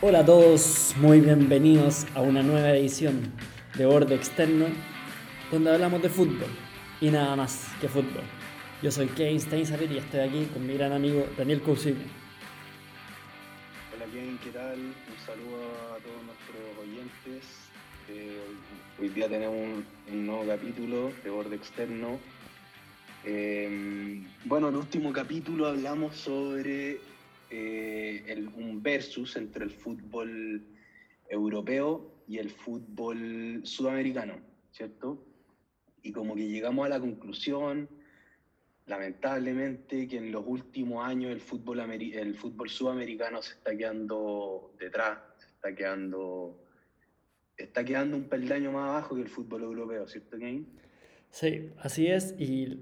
Hola a todos, muy bienvenidos a una nueva edición de Borde Externo, donde hablamos de fútbol y nada más que fútbol. Yo soy Kevin Steinsaber y estoy aquí con mi gran amigo Daniel Cousiño. Hola Kevin, ¿qué tal? Un saludo a todos nuestros oyentes. Eh, hoy día tenemos un, nuevo capítulo de Borde Externo. Eh, bueno, en el último capítulo hablamos sobre eh, un versus entre el fútbol europeo y el fútbol sudamericano, ¿cierto? Y como que llegamos a la conclusión, lamentablemente, que en los últimos años el fútbol, el fútbol sudamericano se está quedando detrás, se está quedando, está quedando un peldaño más abajo que el fútbol europeo, ¿cierto, Kane? Sí, así es. Y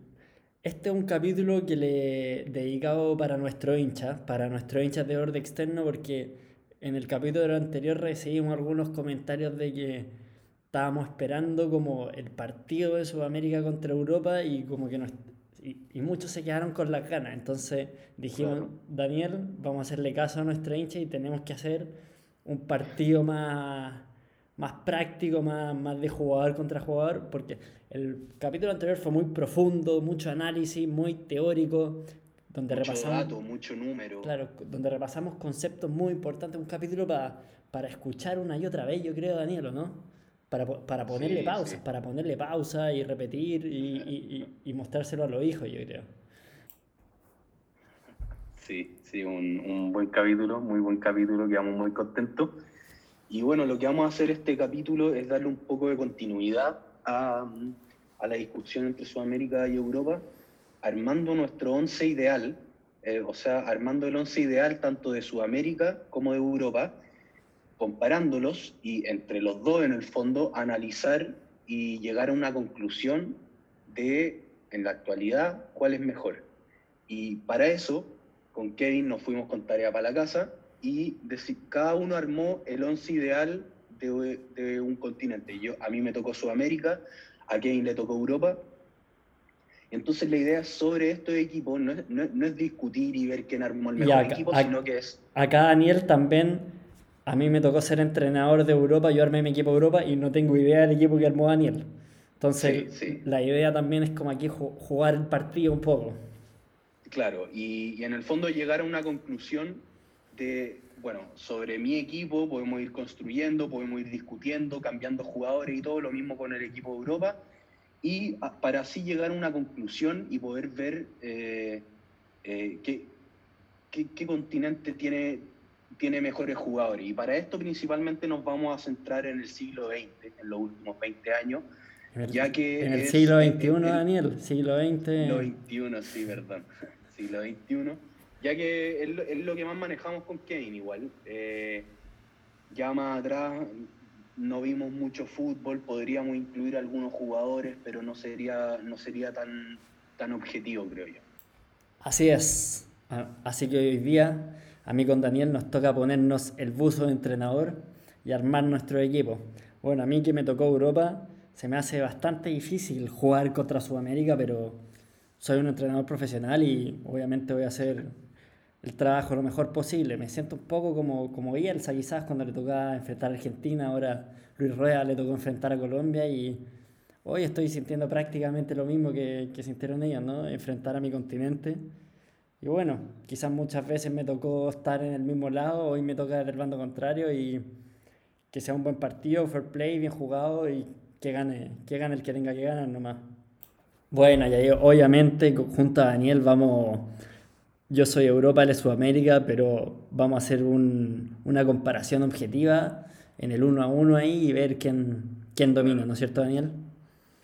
este es un capítulo que le he dedicado para nuestro hincha, para nuestro hincha de orden externo, porque en el capítulo anterior recibimos algunos comentarios de que estábamos esperando como el partido de Sudamérica contra Europa y como que nos, y, muchos se quedaron con las ganas. Entonces dijimos, Daniel, vamos a hacerle caso a nuestro hincha y tenemos que hacer un partido más más práctico, más, más de jugador contra jugador, porque el capítulo anterior fue muy profundo, mucho análisis, muy teórico, donde mucho repasamos... Dato, mucho número. Claro, donde repasamos conceptos muy importantes, un capítulo para, para escuchar una y otra vez, yo creo, Daniel, ¿no? Para, para ponerle pausa, para ponerle pausa y repetir y, y, y, mostrárselo a los hijos, yo creo. Sí, sí, un, un buen capítulo, muy buen capítulo, quedamos muy contentos. Y bueno, lo que vamos a hacer este capítulo es darle un poco de continuidad a, a la discusión entre Sudamérica y Europa, armando nuestro once ideal, eh, o sea, armando el once ideal tanto de Sudamérica como de Europa, comparándolos y entre los dos en el fondo analizar y llegar a una conclusión de, en la actualidad, cuál es mejor. Y para eso, con Kevin nos fuimos con tarea para la casa y cada uno armó el once ideal de, de, un continente. Yo, a mí me tocó Sudamérica, a Kevin le tocó Europa. Entonces la idea sobre estos equipos no es, no, es discutir y ver quién armó el mejor equipo, sino que es... Acá Daniel también, a mí me tocó ser entrenador de Europa, yo armé mi equipo de Europa y no tengo idea del equipo que armó Daniel. Entonces la idea también es como aquí jugar el partido un poco. Claro, y, y en el fondo llegar a una conclusión de, bueno, sobre mi equipo podemos ir construyendo, podemos ir discutiendo, cambiando jugadores y todo, lo mismo con el equipo de Europa, y para así llegar a una conclusión y poder ver eh, eh, qué, qué, continente tiene, tiene mejores jugadores. Y para esto principalmente nos vamos a centrar en el siglo XX, en los últimos 20 años, ya que... En el siglo XXI, Daniel, siglo XX. Siglo XXI, sí, perdón. Siglo XXI ya que es lo, que más manejamos con Kane igual. Eh, ya más atrás no vimos mucho fútbol, podríamos incluir algunos jugadores, pero no sería, no sería tan, tan objetivo, creo yo. Así es. Ah, así que hoy día a mí con Daniel nos toca ponernos el buzo de entrenador y armar nuestro equipo. Bueno, a mí que me tocó Europa, se me hace bastante difícil jugar contra Sudamérica, pero soy un entrenador profesional y obviamente voy a hacer el trabajo lo mejor posible. Me siento un poco como, como Bielsa quizás cuando le tocaba enfrentar a Argentina, ahora Luis Rueda le tocó enfrentar a Colombia y hoy estoy sintiendo prácticamente lo mismo que, que sintieron ellos, ¿no? Enfrentar a mi continente. Y bueno, quizás muchas veces me tocó estar en el mismo lado, hoy me toca del bando contrario y que sea un buen partido, fair play, bien jugado y que gane, que gane el que tenga que ganar nomás. Bueno, ya obviamente junto a Daniel vamos yo soy Europa, él es Sudamérica, pero vamos a hacer una comparación objetiva en el uno a uno ahí y ver quién, quién domina, ¿no es cierto, Daniel?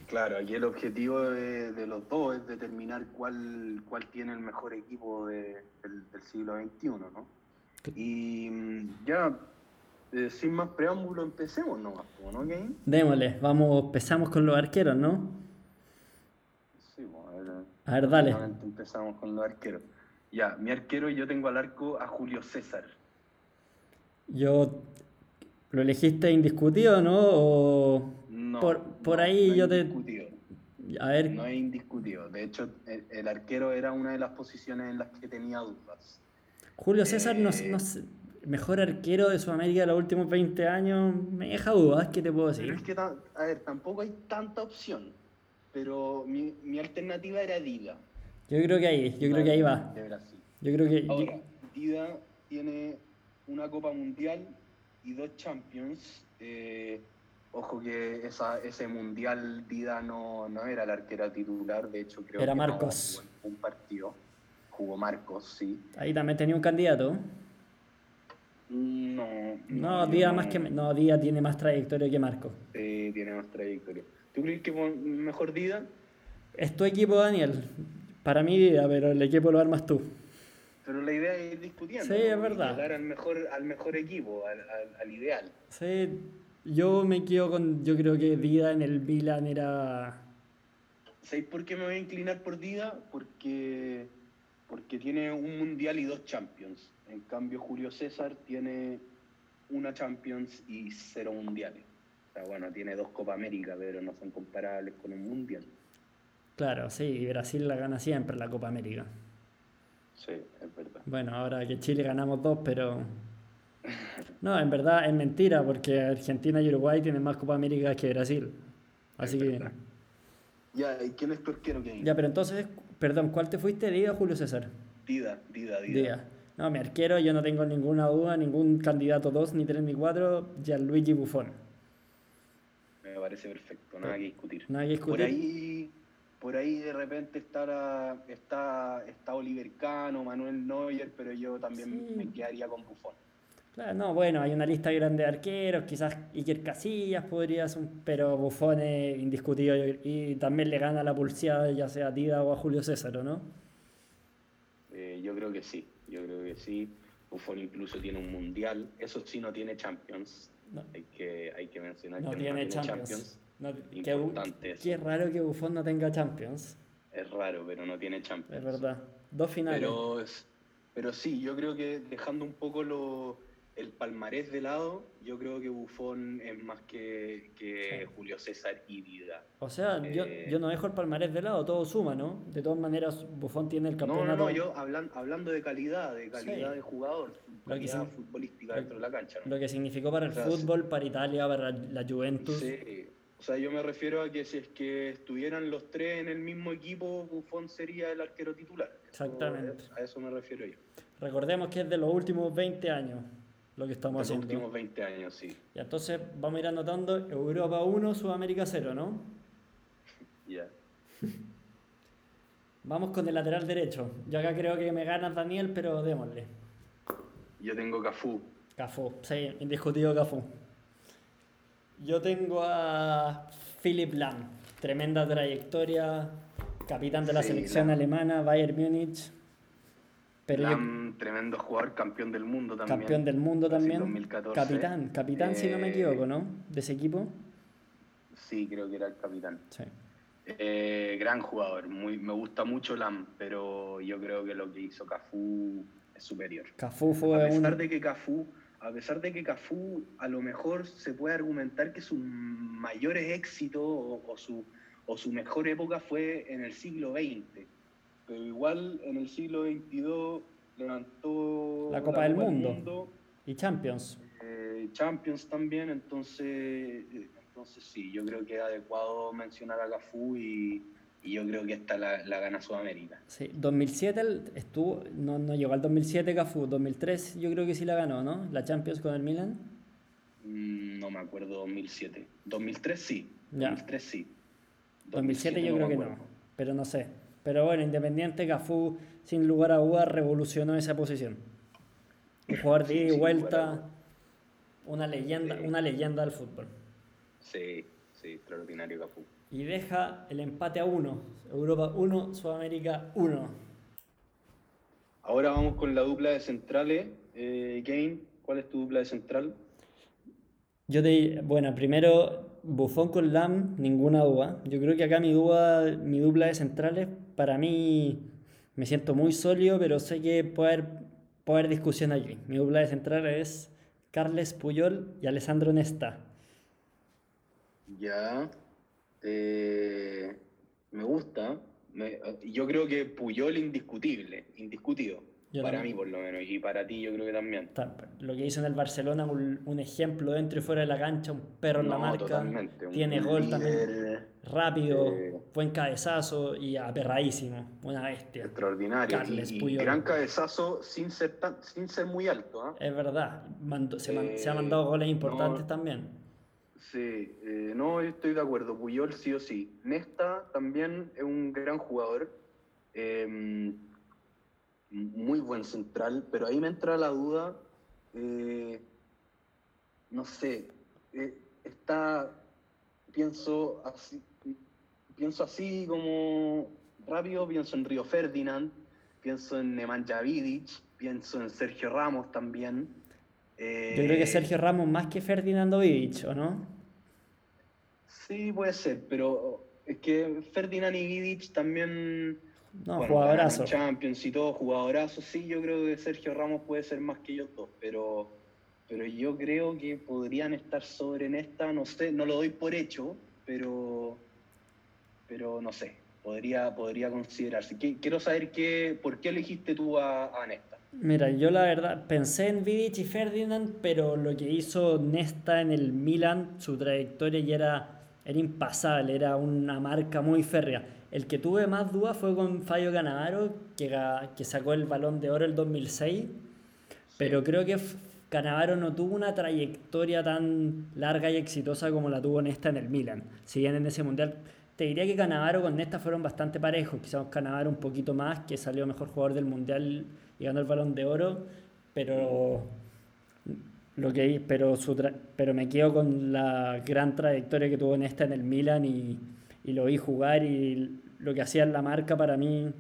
Claro, aquí el objetivo de, los dos es determinar cuál, cuál tiene el mejor equipo del, siglo XXI, ¿no? Y mm, ya, eh, sin más preámbulo, empecemos nomás, ¿no, Kane? Démosle, vamos, empezamos con los arqueros, ¿no? Sí, bueno, a ver, a ver dale. Empezamos con los arqueros. Ya, mi arquero, yo tengo al arco a Julio César. Yo. ¿Lo elegiste indiscutido, no? no. Por, por ahí yo te. Indiscutido. A ver. No es indiscutido. De hecho, el, arquero era una de las posiciones en las que tenía dudas. Julio César, no, no mejor arquero de Sudamérica de los últimos 20 años, me deja dudas, ¿qué te puedo decir? Pero es que, a ver, tampoco hay tanta opción, pero mi, mi alternativa era Dida. Yo creo que ahí, yo creo que ahí va. De Brasil. Yo creo que... Ahora, Dida tiene una Copa Mundial y dos Champions. Eh, ojo que esa, ese Mundial Dida no, no era el arquero titular, de hecho creo Era que Marcos. no jugó un partido. Jugó Marcos, sí. Ahí también tenía un candidato. No, No, Díaz más que no, Díaz tiene más trayectoria que Marco. Sí, tiene más trayectoria. ¿Tú crees que mejor Dida? Es tu equipo, Daniel. Para mí Díaz, pero el equipo lo armas tú. Pero la idea es ir discutiendo. Sí, es verdad. Llegar al mejor, al mejor equipo, al, al- al ideal. Sí, yo me quedo con. Yo creo que Díaz en el Milan era. ¿Sabéis por qué me voy a inclinar por Dida? Porque, porque tiene un mundial y dos champions. En cambio, Julio César tiene una champions y cero mundiales. O sea, bueno, tiene dos Copa América, pero no son comparables con un mundial. Claro, sí, y Brasil la gana siempre la Copa América. Sí, es verdad. Bueno, ahora que Chile ganamos dos, pero. No, en verdad es mentira, porque Argentina y Uruguay tienen más Copa América que Brasil. Así Es que. verdad. Ya, ¿y quién es tu arquero, Kevin? Ya, pero entonces, perdón, ¿cuál te fuiste, Díaz o Julio César? Dida, Dida, Dida. Díaz. No, mi arquero, yo no tengo ninguna duda, ningún candidato 2, ni 3, ni 4, Gianluigi Buffon. Me parece perfecto, nada que discutir. Nada que Por discutir. ahí, por ahí de repente estará, está, está Oliver Cano, Manuel Neuer, pero yo también Sí. me quedaría con Buffon. Claro, no, bueno, hay una lista grande de arqueros, quizás Iker Casillas podría ser, pero Buffon es indiscutido y, también le gana la pulseada ya sea a Dida o a Julio César, ¿o ¿no? Eh, yo creo que sí, yo creo que sí. Buffon incluso tiene un mundial, eso sí no tiene Champions. No, Hay que, hay que mencionar no que tiene Champions. No, qué, Importante eso. qué raro que Buffon no tenga Champions, Es raro, pero no tiene Champions. es verdad. Dos finales. Pero, pero sí, yo creo que dejando un poco lo, el palmarés de lado, yo creo que Buffon es más que, que Sí. Julio César y Vida. O sea, yo, Eh, yo no dejo el palmarés de lado, todo suma, ¿no? De todas maneras, Buffon tiene el No, campeonato. no, no, yo hablan- hablando de calidad, de calidad Sí. de jugador, Lo que calidad sí- futbolística lo- dentro de la cancha. ¿no? Lo que significó para el O sea, fútbol, para Italia, para la Juventus. Sí, o sea, yo me refiero a que si es que estuvieran los tres en el mismo equipo, Buffon sería el arquero titular. Eso- Exactamente. a eso me refiero yo. Recordemos que es de los últimos 20 años lo que estamos los haciendo. últimos 20 años, sí. Y entonces vamos a ir anotando Europa 1, Sudamérica 0, ¿no? Ya. Vamos con el lateral derecho. Yo acá creo que me ganas Daniel, pero démosle. Yo tengo Cafú. Cafú, sí, indiscutido Cafú. Yo tengo a Philip Lahm, tremenda trayectoria, capitán de la Sí, selección alemana, Bayern Múnich. Pero yo- tremendo jugador, campeón del mundo también. campeón del mundo también. 2014. Capitán, capitán si no me Eh, equivoco, ¿no? De ese equipo. Sí, creo que era el capitán. Sí. Eh, gran jugador, muy, me gusta mucho Lam, pero yo creo que lo que hizo Cafú es superior. Cafú A fue pesar un... de que Cafú, a pesar de que Cafú a lo mejor se puede argumentar que sus mayores éxitos o, o su, o su mejor época fue en el siglo XX, pero igual en el siglo XXII levantó La Copa del Mundo. Y Champions. eh, Champions también, entonces, eh, entonces sí, yo creo que es adecuado mencionar a Cafú y, y yo creo que esta la, la gana Sudamérica. Sí, 2007 el- estuvo, no, no llegó al 2007 Cafú, 2003 yo creo que sí la ganó, ¿no? La Champions con el Milan. Mm, No me acuerdo 2007. 2003 sí. Ya. 2003 sí. 2007 yo creo que no, pero no sé. Pero bueno, Independiente Cafú sin lugar a dudas revolucionó esa posición. Un jugador de ida y vuelta, una leyenda, Sí. una leyenda del fútbol. Sí, sí, extraordinario Cafú. Y deja el empate a uno. Europa 1, Sudamérica 1. Ahora vamos con la dupla de centrales. Eh, Kane, ¿cuál es tu dupla de central? Yo te, bueno, primero Buffon con Lam, ninguna duda. Yo creo que acá mi duda, mi dupla de centrales, para mí me siento muy sólido, pero sé que puede haber, puede haber discusión allí. Mi dupla de centrales es Carles Puyol y Alessandro Nesta. Ya. Eh, me gusta. Me- yo creo que Puyol indiscutible, indiscutido. para mí, por lo menos, y para ti, yo creo que también. Lo que hizo en el Barcelona, un, ejemplo dentro y fuera de la cancha, un perro en la marca. Tiene gol también. Rápido, buen cabezazo y aperradísimo. Buena bestia. Extraordinario. y, gran cabezazo sin ser, sin ser muy alto. ¿ah? Es verdad. se, ha mandado goles importantes también. Sí, eh, no, estoy de acuerdo. Puyol sí o sí. Nesta también es un gran jugador. Eh, muy buen central, pero ahí me entra la duda, eh, no sé, eh, está, pienso así, pienso así como rápido, pienso en Río Ferdinand, pienso en Nemanja Vidic, pienso en Sergio Ramos también. Yo creo que eh, Sergio Ramos más que Ferdinand Vidic, ¿o no? Sí, puede ser, pero es que Ferdinand y Vidic también no, bueno, jugadorazo. Champions y todo, jugadorazo. Sí, yo creo que Sergio Ramos puede ser más que ellos dos, pero, pero yo creo que podrían estar sobre en esta, no sé, no lo doy por hecho, pero, pero no sé, podría, podría considerarse. Quiero saber qué, por qué elegiste tú a, a Nesta. Mira, yo la verdad pensé en Vidic y Ferdinand, pero lo que hizo Nesta en el Milan, su trayectoria ya era, era impasable, era una marca muy férrea el que tuve más dudas fue con Fallo Canavaro, que, que sacó el balón de oro el 2006, pero creo que Canavaro no tuvo una trayectoria tan larga y exitosa como la tuvo Nesta en el Milan. Si bien en ese mundial, te diría que Canavaro con Nesta fueron bastante parejos, quizás Canavaro un poquito más, que salió mejor jugador del mundial ganó el balón de oro, pero lo que pero su pero me quedo con la gran trayectoria que tuvo Nesta en el Milan y y lo vi jugar y lo que hacía en la marca para mí,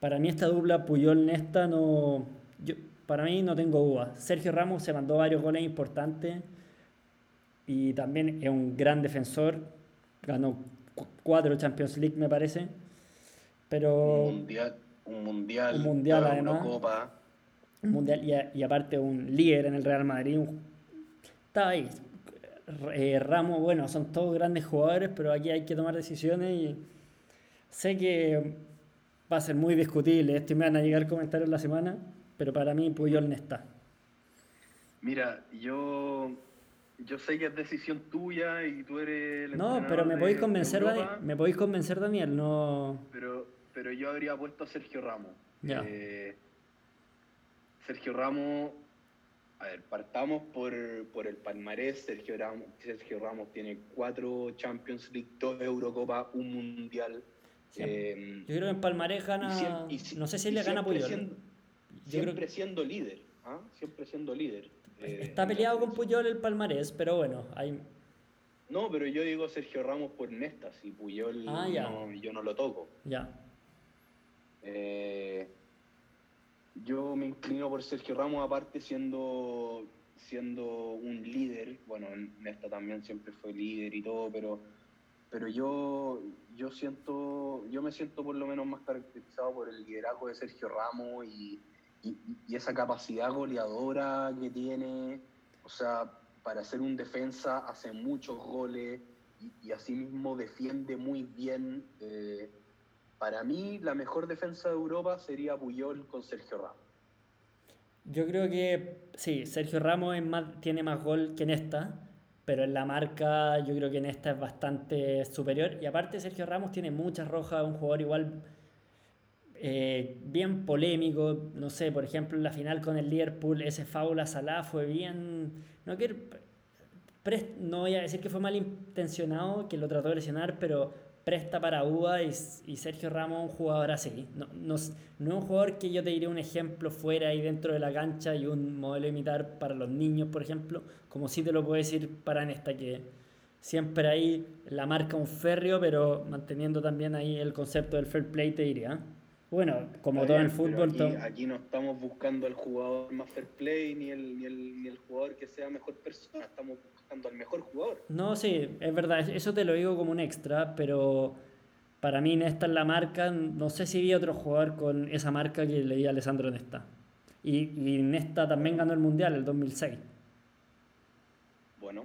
para mí esta dupla Puyol-Nesta no, yo, para mí no tengo duda. Sergio Ramos se mandó varios goles importantes y también es un gran defensor, ganó cuatro Champions League me parece, pero... Un mundial, un mundial, un mundial además. Un mundial y, y, aparte un líder en el Real Madrid. estaba ahí, eh, Ramos, bueno, son todos grandes jugadores, pero aquí hay que tomar decisiones y sé que va a ser muy discutible. Esto y me van a llegar comentarios la semana, pero para mí Puyol no está. Mira, yo, yo sé que es decisión tuya y tú eres el No, pero me podéis convencer, Daniel, me podéis convencer, Daniel, no... Pero, pero yo habría puesto a Sergio Ramos. Eh, Sergio Ramos a ver, partamos por, el palmarés. Sergio Ramos, Sergio Ramos tiene cuatro Champions League, dos Eurocopa, un Mundial. Eh, yo creo que en palmarés gana. no sé si le gana Puyol. Siendo, siempre siendo líder. ¿ah? Siempre siendo líder. Eh, está peleado con Puyol el palmarés, pero bueno, hay. No, pero yo digo Sergio Ramos por Nestas y Puyol ah, yo no lo toco. Ya. Eh, yo me inclino por Sergio Ramos, aparte siendo, siendo un líder, bueno, Nesta también siempre fue líder y todo, pero, pero yo, yo siento, yo me siento por lo menos más caracterizado por el liderazgo de Sergio Ramos y, esa capacidad goleadora que tiene, o sea, para ser un defensa hace muchos goles y, y asimismo defiende muy bien. Eh, para mí, la mejor defensa de Europa sería Puyol con Sergio Ramos. Yo creo que sí, Sergio Ramos tiene más gol que en esta, pero en la marca yo creo que en esta es bastante superior. Y aparte, Sergio Ramos tiene muchas rojas, un jugador igual eh, bien polémico. No sé, por ejemplo, en la final con el Liverpool, ese Fábula Salah fue bien. No quiero. No voy a decir que fue mal intencionado, que lo trató de lesionar, pero presta para UBA y, Sergio Ramos un jugador así. No, no, es un jugador que yo te diré un ejemplo fuera y dentro de la cancha y un modelo imitar para los niños, por ejemplo, como sí te lo puedo decir para esta que siempre ahí la marca un férreo, pero manteniendo también ahí el concepto del fair play, te diría. Bueno, como todo en el fútbol. Aquí, aquí, no estamos buscando al jugador más fair play ni el, ni el, ni el jugador que sea mejor persona, estamos al mejor jugador. No, sí, es verdad, eso te lo digo como un extra, pero para mí Nesta es la marca, no sé si vi otro jugador con esa marca que le di a Alessandro Nesta. Y, y Nesta también ganó el Mundial el 2006. Bueno,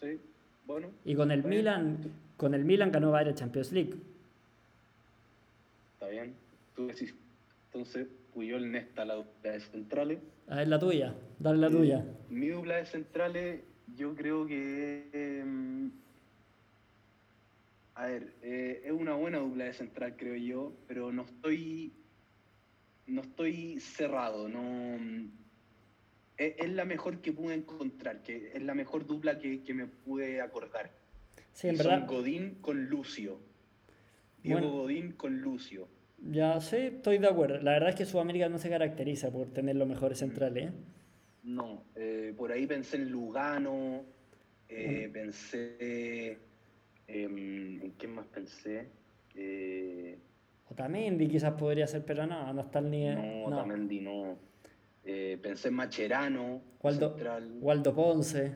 sí, bueno. Y con el Milan, con el Milan ganó varias Champions League. Está bien, tú decís, entonces Puyol, Nesta, la dupla de centrales. A ver, la tuya, dale la Eh, tuya. Mi dupla de centrales, yo creo que. eh, a ver, eh, es una buena dupla de central, creo yo, pero no estoy. No estoy cerrado, no. Es, es la mejor que pude encontrar, que es la mejor dupla que, que me pude acordar. Sí, en verdad. Son Godín con Lucio. Diego Bueno. Godín con Lucio. Ya sé, estoy de acuerdo. La verdad es que Sudamérica no se caracteriza por tener los mejores centrales. ¿eh? No, eh, por ahí pensé en Lugano, eh, pensé. em, ¿En quién más pensé? Eh, Otamendi quizás podría ser, pero no, no está al nivel. no, no. Otamendi no. Eh, pensé en Macherano, Waldo, central. Waldo Ponce.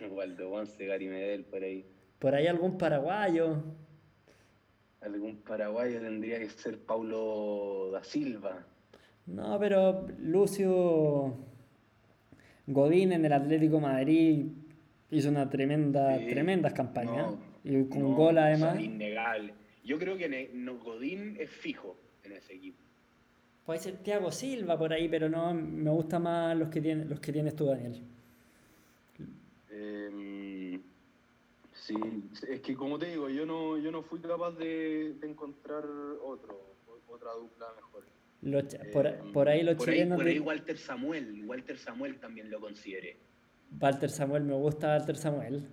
Waldo Ponce, Gary Medel, por ahí. Por ahí algún paraguayo. Algún paraguayo tendría que ser Paulo da Silva. No, pero Lucio Godín en el Atlético Madrid hizo una tremenda, Sí, tremendas campañas. no, y con no, gol además. innegable. Yo creo que no, Godín es fijo en ese equipo. Puede ser Thiago Silva por ahí, pero no, me gustan más los que, tiene, los que tienes tú, Daniel. Em, sí, es que como te digo, yo no, yo no fui capaz de, de encontrar otro, otra dupla mejor. Los por, Em, por ahí los por chilenos. por ahí Walter Samuel, Walter Samuel también lo consideré. Walter Samuel, me gusta Walter Samuel.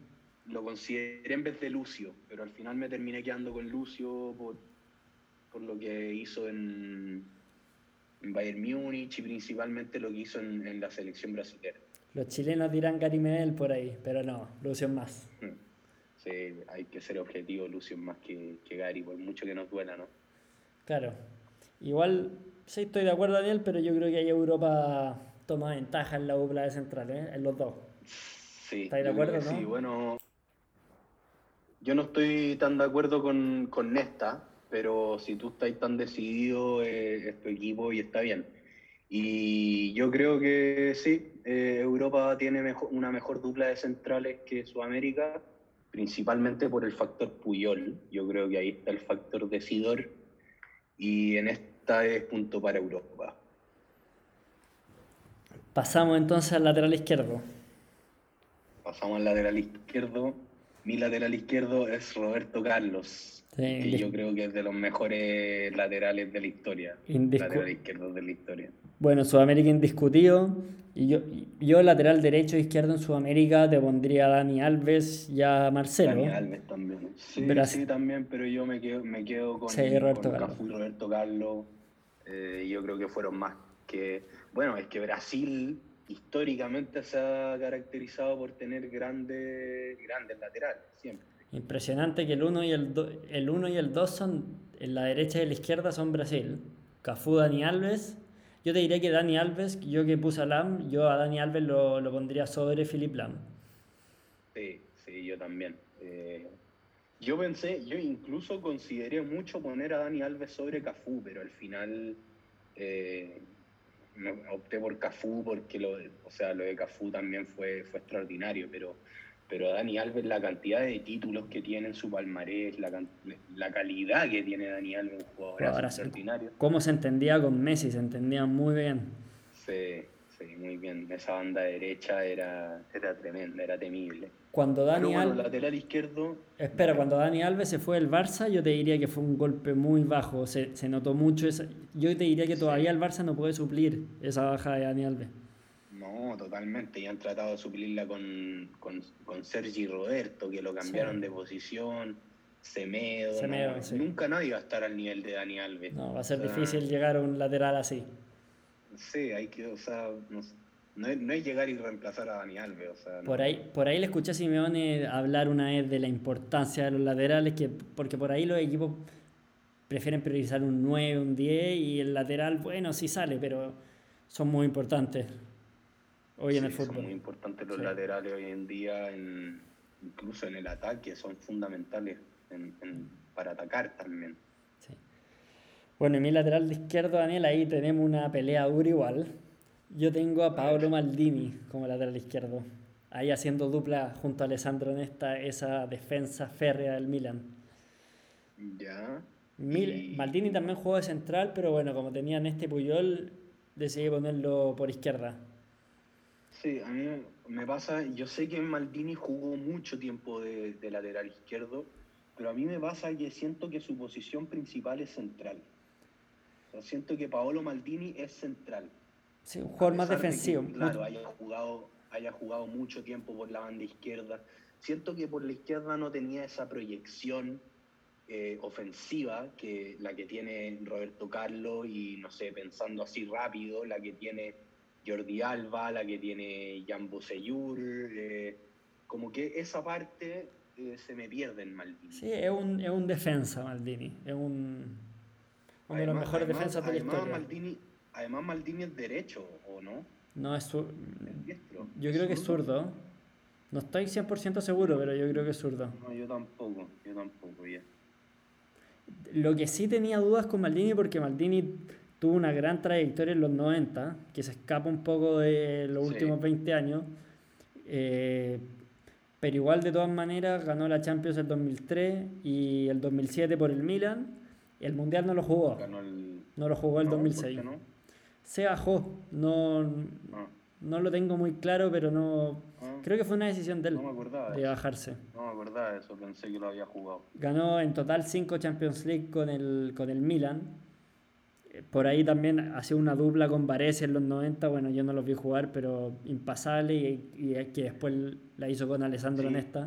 Lo consideré en vez de Lucio, pero al final me terminé quedando con Lucio por, por lo que hizo en, en Bayern Múnich y principalmente lo que hizo en, en la selección brasileña. Los chilenos dirán Gary Medel por ahí, pero no, Lucio es más. Sí, hay que ser objetivo, Lucio, más que, que Gary, por mucho que nos duela, ¿no? Claro. Igual, sí estoy de acuerdo, Daniel, pero yo creo que ahí Europa toma ventaja en la dupla de centrales, ¿eh? en los dos. Sí, ¿Estáis de acuerdo, no? Sí, bueno, yo no estoy tan de acuerdo con, con Nesta, pero si tú estás tan decidido, eh, es tu equipo y está bien. Y yo creo que sí, eh, Europa tiene mejor- una mejor dupla de centrales que Sudamérica, principalmente por el factor Puyol. Yo creo que ahí está el factor decidor y en esta es punto para Europa. Pasamos entonces al lateral izquierdo. Pasamos al lateral izquierdo. Mi lateral izquierdo es Roberto Carlos, Sí, que yo creo que es de los mejores laterales de la historia. Lateral izquierdo de la historia. Bueno, Sudamérica indiscutido. Y yo, yo lateral derecho e izquierdo en Sudamérica te pondría a Dani Alves y a Marcelo. Dani Alves también. Sí, Brasil. sí, también, pero yo me quedo, me quedo con, Sí, Roberto con Carlos. Cafú y Roberto Carlos. Eh, yo creo que fueron más que... Bueno, es que Brasil históricamente se ha caracterizado por tener grandes, grandes laterales, siempre. Impresionante que el 1 y el 2 el uno y el 2 son en la derecha y la izquierda son Brasil. Cafú, Dani Alves. Yo te diría que Dani Alves, yo que puse a Lam, yo a Dani Alves lo, lo pondría sobre Philip Lam. Sí, sí, yo también. Yo pensé, yo incluso consideré mucho poner a Dani Alves sobre Cafú, pero al final eh, me opté por Cafú porque lo, o sea, lo de Cafú también fue, fue extraordinario, pero, pero Dani Alves, la cantidad de títulos que tiene en su palmarés, la, la calidad que tiene Dani Alves, un jugador extraordinario. Cómo se entendía con Messi, se entendía muy bien. Sí, sí, muy bien. Esa banda derecha era, era tremenda, era temible. Cuando Dani bueno, Alves... lateral izquierdo, Espera, cuando Dani Alves se fue del Barça, yo te diría que fue un golpe muy bajo. Se, se notó mucho. Esa, yo te diría que todavía el Barça no puede suplir esa baja de Dani Alves. No, totalmente. Y han tratado de suplirla con, con, con Sergi Roberto, que lo cambiaron Sí. de posición. Semedo. no, Semedo, sí. Nunca nadie va a estar al nivel de Dani Alves. No, va a ser O sea, difícil llegar a un lateral así. Sí, hay que, o sea, no, sé, no es, no es llegar y reemplazar a Dani Alves. O sea, no. Por ahí, por ahí le escuché a Simeone hablar una vez de la importancia de los laterales, que, porque por ahí los equipos prefieren priorizar un 9, un 10 y el lateral, bueno, sí sale, pero son muy importantes hoy en el Sí, Son fútbol. muy importantes los Sí. laterales hoy en día, en, incluso en el ataque, son fundamentales en- en- para atacar también. Sí. Bueno, en mi lateral de izquierdo, Daniel, ahí tenemos una pelea dura igual. Yo tengo a Paolo Maldini como lateral izquierdo. Ahí haciendo dupla junto a Alessandro Nesta, esa defensa férrea del Milan. Ya. Maldini también jugó de central, pero bueno, como tenían este Puyol, decidí ponerlo por izquierda. Sí, a mí me pasa, yo sé que Maldini jugó mucho tiempo de, lateral izquierdo, pero a mí me pasa que siento que su posición principal es central. siento que Paolo Maldini es central. Sí, un jugador más defensivo. claro, haya jugado, haya jugado mucho tiempo por la banda izquierda. Siento que por la izquierda no tenía esa proyección eh, ofensiva que la que tiene Roberto Carlos y, no sé, pensando así rápido, la que tiene Jordi Alba, la que tiene Jan Boseyur, eh, como que esa parte eh, se me pierde en Maldini. Sí, es un, es un defensa Maldini, es un, uno de los mejores defensas de la historia. Maldini, además Maldini es derecho, ¿o no? No, es zurdo. Yo creo que es zurdo. No estoy 100% seguro, pero yo creo que es zurdo. No, yo tampoco, yo tampoco, ya. Lo que sí tenía dudas con Maldini, porque Maldini tuvo una gran trayectoria en los 90, que se escapa un poco de los últimos 20 años, eh, pero igual de todas maneras ganó la Champions el 2003 y el 2007 por el Milan, el Mundial no lo jugó. No lo jugó el 2006. Se bajó, no, ah. no lo tengo muy claro, pero no Creo que fue una decisión de él de, bajarse. No me acordaba de eso, pensé que lo había jugado. Ganó en total 5 Champions League con el, con el Milan. Eh, por ahí también hacía una dupla con Varese en los 90. Bueno, yo no los vi jugar, pero impasable y, y que después la hizo con Alessandro Nesta.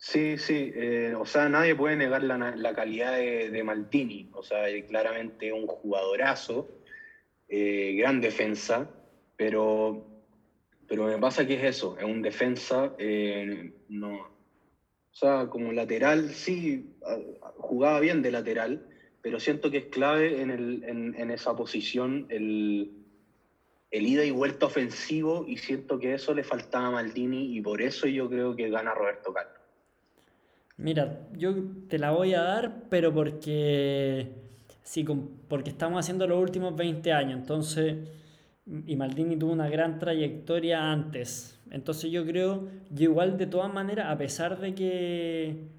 Sí, sí, eh, o sea, nadie puede negar la, calidad de, de, Maltini, o sea, claramente un jugadorazo, eh, gran defensa, pero pero me pasa que es eso, es un defensa, eh, no, o sea, como lateral, sí, jugaba bien de lateral, pero siento que es clave en, el, en, esa posición el, el, ida y vuelta ofensivo y siento que eso le faltaba a Maldini y por eso yo creo que gana Roberto Carlos. Mira, yo te la voy a dar, pero porque, sí, porque estamos haciendo los últimos 20 años, entonces y Maldini tuvo una gran trayectoria antes. Entonces yo creo, igual de todas maneras, a pesar de que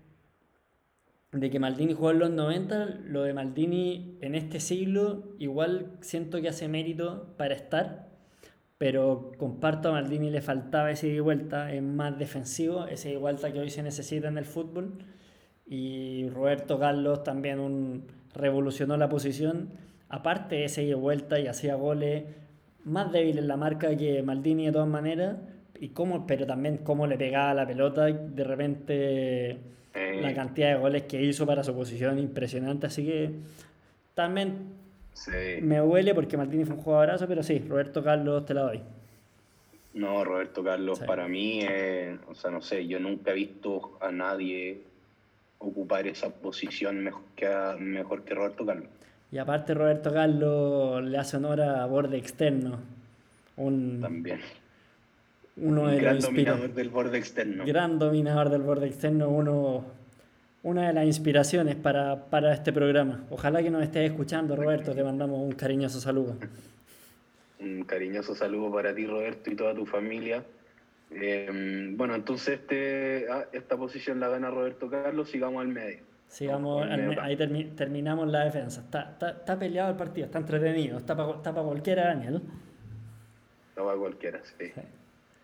de que Maldini jugó en los 90, lo de Maldini en este siglo igual siento que hace mérito para estar, pero comparto a Maldini le faltaba ese de vuelta, es más defensivo, ese de vuelta que hoy se necesita en el fútbol, y Roberto Carlos también un, revolucionó la posición, aparte ese de vuelta y hacía goles, más débil en la marca que Maldini de todas maneras, y cómo, pero también cómo le pegaba la pelota, de repente la cantidad de goles que hizo para su posición impresionante, así que también me huele porque Maldini fue un jugadorazo, pero sí, Roberto Carlos te la doy. No, Roberto Carlos para mí, o sea, no sé, yo nunca he visto a nadie ocupar esa posición mejor que, mejor que Roberto Carlos. Y aparte Roberto Carlos le hace honor a borde externo. Un, También. Uno un gran dominador del borde externo. Gran dominador del borde externo, uno, una de las inspiraciones para, para este programa. Ojalá que nos estés escuchando, Roberto, te mandamos un cariñoso saludo. Un cariñoso saludo para ti, Roberto, y toda tu familia. Eh, bueno, entonces este, ah, esta posición la gana Roberto Carlos, sigamos al medio. Sigamos, ahí terminamos la defensa. Está, está, peleado el partido, está entretenido, está para, está para cualquiera, Daniel. Está para cualquiera, sí.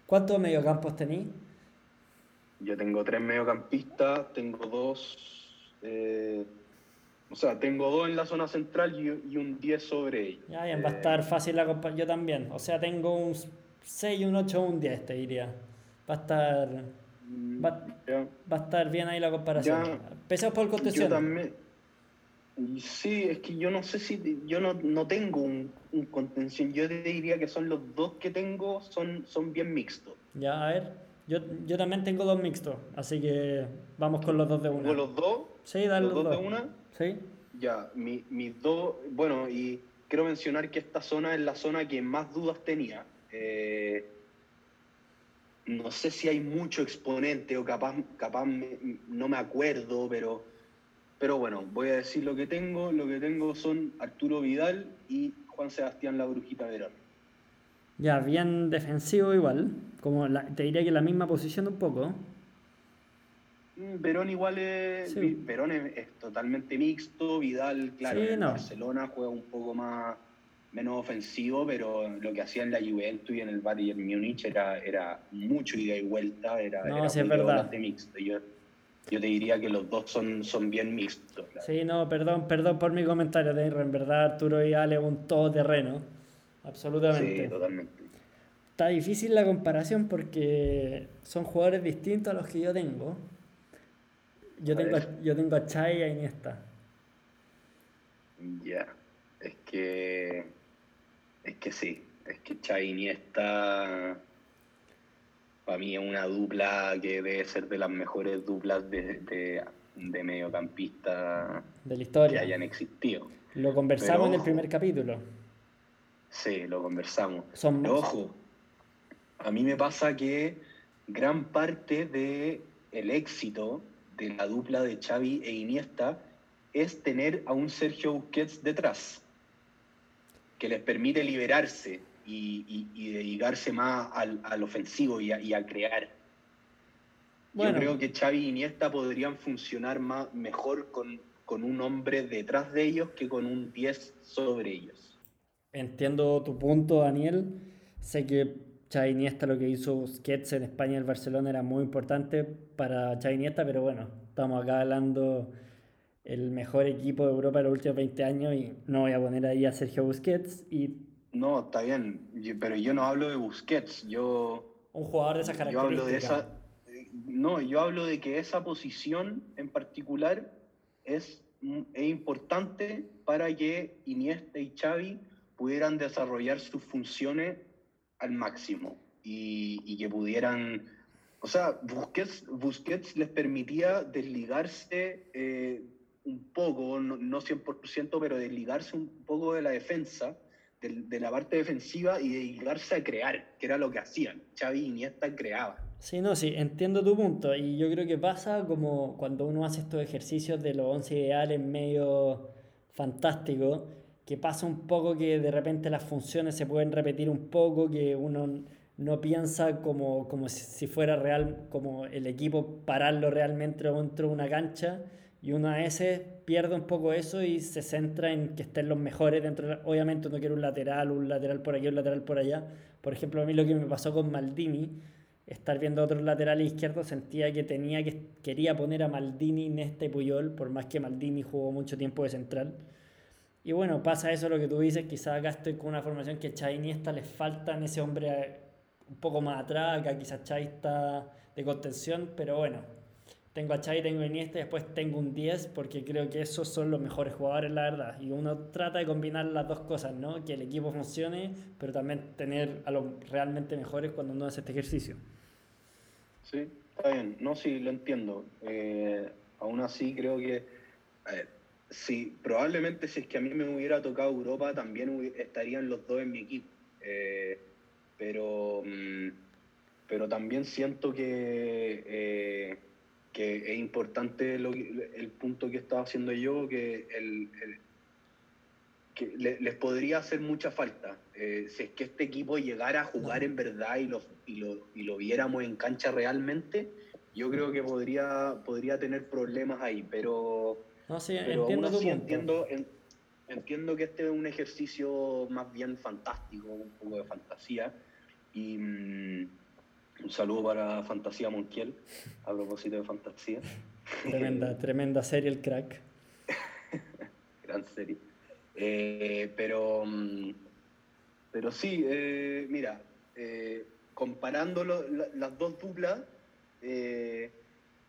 ¿Cuántos mediocampos tenéis? Yo tengo tres mediocampistas, tengo dos. Eh, o sea, tengo dos en la zona central y, un 10 sobre ellos. Ya, bien, va a eh, estar fácil la Yo también. O sea, tengo un 6, un 8, un 10, te diría. Va a estar Va, va, a estar bien ahí la comparación. Pesado por contención. Yo también. Sí, es que yo no sé si. Yo no, no tengo un, un, contención. Yo te diría que son los dos que tengo, son, son bien mixtos. Ya, a ver. Yo, yo también tengo dos mixtos, así que vamos con los dos de una. ¿Con los dos? Sí, dale los, dos, de una. Sí. Ya, mis mi dos. Bueno, y quiero mencionar que esta zona es la zona que más dudas tenía. Eh, no sé si hay mucho exponente o capaz, capaz no me acuerdo, pero, pero bueno, voy a decir lo que tengo. Lo que tengo son Arturo Vidal y Juan Sebastián La Brujita Verón. Ya, bien defensivo igual. Como te diría que la misma posición un poco. Mm, Verón igual es, Verón es, totalmente mixto, Vidal, claro, en Barcelona juega un poco más menos ofensivo, pero lo que hacía en la Juventus y en el Bayern Múnich era, era mucho ida y vuelta, era, no, es verdad. mixto. Yo, yo te diría que los dos son, son bien mixtos. Sí, no, perdón, perdón por mi comentario, de en verdad Arturo y Ale un todoterreno, absolutamente. Sí, totalmente. Está difícil la comparación porque son jugadores distintos a los que yo tengo. Yo, tengo, yo tengo a Chai y a Iniesta. Ya, es que es que sí, es que Xavi Iniesta para mí es una dupla que debe ser de las mejores duplas de, de, mediocampista de la historia que hayan existido. Lo conversamos en el primer capítulo. Sí, lo conversamos. Son... ojo, a mí me pasa que gran parte de el éxito de la dupla de Xavi e Iniesta es tener a un Sergio Busquets detrás que les permite liberarse y, dedicarse más al, ofensivo y a, crear. Yo creo que Xavi y Iniesta podrían funcionar más, mejor con, con un hombre detrás de ellos que con un 10 sobre ellos. Entiendo tu punto, Daniel. Sé que Xavi Iniesta lo que hizo Busquets en España y el Barcelona era muy importante para Xavi Iniesta, pero bueno, estamos acá hablando el mejor equipo de Europa de los últimos 20 años y no voy a poner ahí a Sergio Busquets. Y... No, está bien, pero yo no hablo de Busquets, yo... Un jugador de esas características. Yo hablo de esa... No, yo hablo de que esa posición en particular es, es importante para que Iniesta y Xavi pudieran desarrollar sus funciones al máximo y, y que pudieran... O sea, Busquets, Busquets les permitía desligarse eh, un poco, no, no 100%, pero desligarse un poco de la defensa, de, la parte defensiva y dedicarse a crear, que era lo que hacían. Xavi y Iniesta creaban. Sí, no, sí, entiendo tu punto. Y yo creo que pasa como cuando uno hace estos ejercicios de los 11 ideales medio fantástico, que pasa un poco que de repente las funciones se pueden repetir un poco, que uno no piensa como, como si fuera real, como el equipo pararlo realmente dentro de una cancha y uno a veces pierde un poco eso y se centra en que estén los mejores dentro. Obviamente uno quiere un lateral, un lateral por aquí, un lateral por allá. Por ejemplo, a mí lo que me pasó con Maldini, estar viendo otros laterales izquierdos, sentía que tenía que quería poner a Maldini, Nesta y Puyol, por más que Maldini jugó mucho tiempo de central. Y bueno, pasa eso lo que tú dices, quizás acá estoy con una formación que Chai y Esta les faltan ese hombre un poco más atrás, acá quizás Chai está de contención, pero bueno, tengo a Xavi, tengo a Iniesta y después tengo un 10 porque creo que esos son los mejores jugadores, la verdad. Y uno trata de combinar las dos cosas, ¿no? Que el equipo funcione, pero también tener a los realmente mejores cuando uno hace este ejercicio. Sí, está bien. No, sí, lo entiendo. Eh, aún así creo que... sí, probablemente si es que a mí me hubiera tocado Europa, también estarían los dos en mi equipo. Eh, pero, mm, pero también siento que eh, que es importante el punto que estaba haciendo yo, que, el, que les podría hacer mucha falta. Eh, si es que este equipo llegara a jugar en verdad y lo, y lo, y lo viéramos en cancha realmente, yo creo que podría, podría tener problemas ahí, pero, no, sí, entiendo, entiendo, entiendo que este es un ejercicio más bien fantástico, un poco de fantasía, y... Mm, un saludo para Fantasía Monquiel, a propósito de Fantasía. Tremenda, tremenda serie, el crack. Gran serie. Eh, pero, mm, pero sí, eh, mira, eh, comparando las dos duplas,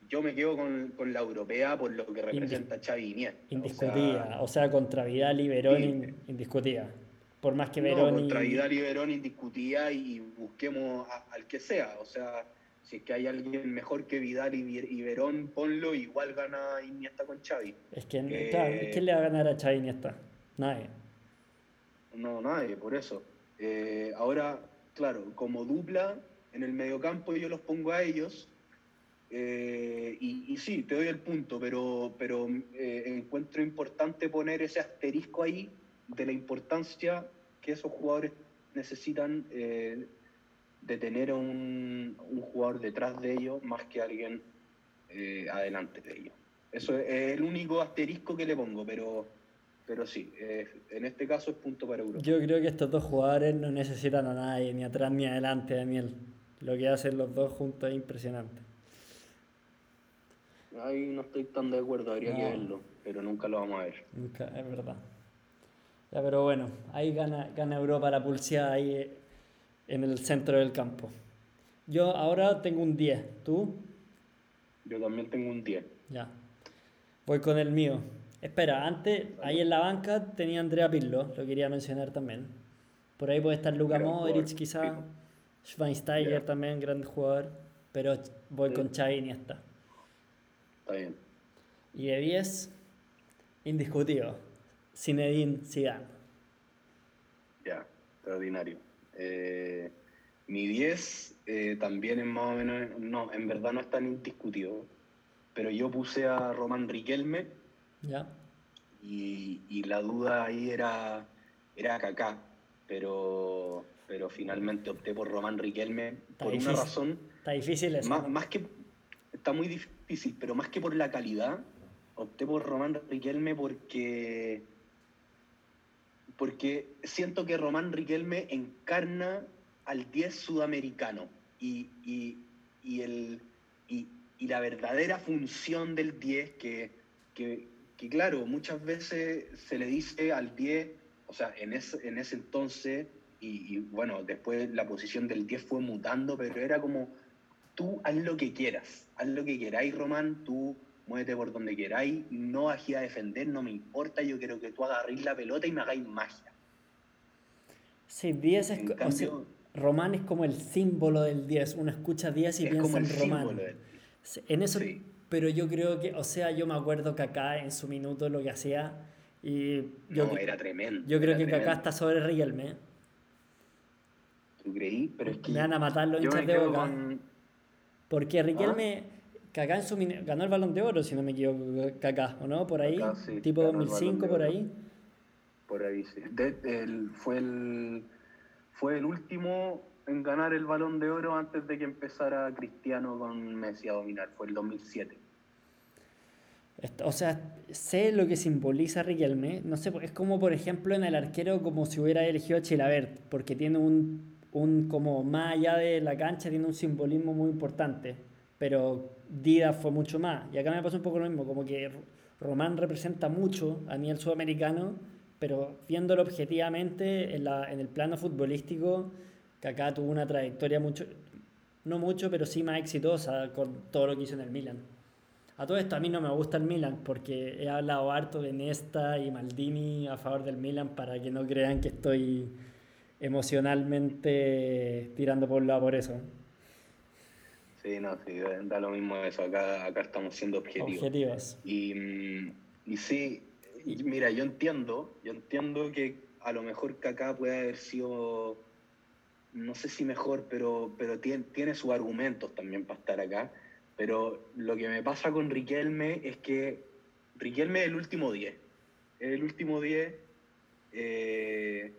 yo me quedo con, la europea por lo que representa Xavi Iniesta. Indiscutida, o sea, contra Vidal y Verón, indiscutida. Por más que Verón. No, contra Vidal y Verón indiscutía y busquemos al que sea. O sea, si es que hay alguien mejor que Vidal y, Verón, ponlo, igual gana Iniesta con Xavi. Es que, eh, ¿quién le va a ganar a Xavi Iniesta? Nadie. No, nadie, por eso. Eh, ahora, claro, como dupla, en el mediocampo yo los pongo a ellos. Eh, y, y, sí, te doy el punto, pero, pero encuentro importante poner ese asterisco ahí de la importancia que esos jugadores necesitan eh, de tener un, un, jugador detrás de ellos más que alguien eh, adelante de ellos. Eso es el único asterisco que le pongo, pero, pero sí, eh, en este caso es punto para Europa. Yo creo que estos dos jugadores no necesitan a nadie, ni atrás ni adelante, Daniel. Lo que hacen los dos juntos es impresionante. Ahí no estoy tan de acuerdo, habría que verlo, pero nunca lo vamos a ver. Nunca, es verdad. Ya, pero bueno, ahí gana, gana Europa la pulseada ahí eh, en el centro del campo. Yo ahora tengo un 10, ¿tú? Yo también tengo un 10. Ya. Voy con el mío. Espera, antes, ahí en la banca tenía Andrea Pirlo, lo quería mencionar también. Por ahí puede estar Luka Modric, quizá. Schweinsteiger también, gran jugador. Pero voy con Xavi Iniesta. Está bien. Y de 10, indiscutido. Zinedine Zidane. Ya, extraordinario. Eh, mi 10 eh, también es más o menos, no, en verdad no es tan indiscutido, pero yo puse a Román Riquelme Ya. y, y la duda ahí era, era Kaká, pero, pero finalmente opté por Román Riquelme Está por una razón, Está difícil eso. más que, está muy difícil, pero más que por la calidad, opté por Román Riquelme porque porque siento que Román Riquelme encarna al 10 sudamericano y, y, y el, y, y la verdadera función del 10 que, que, claro, muchas veces se le dice al 10, o sea, en ese, en ese entonces, y bueno, después la posición del 10 fue mutando, pero era como, tú haz lo que quieras, haz lo que queráis, Román, tú muévete por donde queráis, no bajé a defender, no me importa, yo quiero que tú agarréis la pelota y me hagáis magia. Sí, 10 es. En o sea, cambio- Román es como el símbolo del 10. Uno escucha 10 y es piensa como el en Román. del- En eso, Sí. pero yo creo que, o sea, yo me acuerdo Kaká en su minuto lo que hacía y yo, No, era tremendo. yo creo que Kaká tremendo. está sobre Riquelme. ¿Tú creí? Pero es que Me van a matar los hinchas de Boca. con- Porque Riquelme. Kaká en su ganó el Balón de Oro, si no me equivoco, Kaká, ¿o no? Por ahí, Kaká, sí, tipo ganó el 2005, Balón de por ahí. Por ahí, sí. De- el- fue, el, fue el último en ganar el balón de oro antes de que empezara Cristiano con Messi a dominar. Fue el 2007. Est- O sea, sé lo que simboliza Riquelme. No sé, es como por ejemplo en el arquero como si hubiera elegido a Chilabert, porque tiene un, un como más allá de la cancha, tiene un simbolismo muy importante. Pero Dida fue mucho más. Y acá me pasa un poco lo mismo, como que Román representa mucho a nivel sudamericano, pero viéndolo objetivamente en, la, en el plano futbolístico, acá tuvo una trayectoria mucho, no mucho, pero sí más exitosa con todo lo que hizo en el Milan. A todo esto a mí no me gusta el Milan porque he hablado harto de Nesta y Maldini a favor del Milan para que no crean que estoy emocionalmente tirando por un lado por eso. Sí, no, sí, da lo mismo eso. Acá, acá estamos siendo objetivos. Objetivos. Y, mm, y sí, y mira, yo entiendo, yo entiendo que a lo mejor Kaká puede haber sido, no sé si mejor, pero, pero tiene, tiene sus argumentos también para estar acá. Pero lo que me pasa con Riquelme es que Riquelme es el último 10. Es el último 10. eh,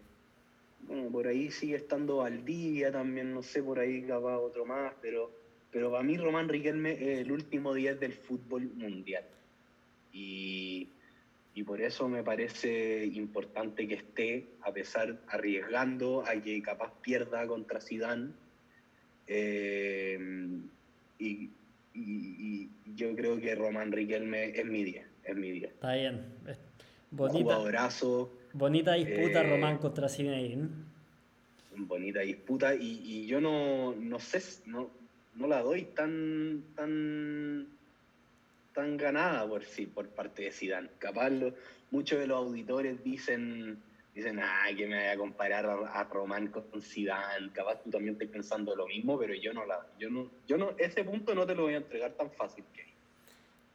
bueno, por ahí sigue estando Valdivia también, no sé, por ahí capaz otro más, pero, pero para mí Román Riquelme es el último 10 del fútbol mundial. Y, y por eso me parece importante que esté, a pesar, arriesgando a que capaz pierda contra Zidane. Eh, y, y- y yo creo que Román Riquelme es mi 10, es mi 10. Está bien. Bonita, jugadorazo, bonita disputa Eh, Román contra Zinedine. bonita disputa y, y yo no, no sé, no, no la doy tan tan tan ganada por sí por parte de Zidane. Capaz lo- muchos de los auditores dicen dicen, ah, que me vaya a comparar a, a Román con Zidane. Capaz tú también estás pensando lo mismo, pero yo no la, yo no, yo no, ese punto no te lo voy a entregar tan fácil que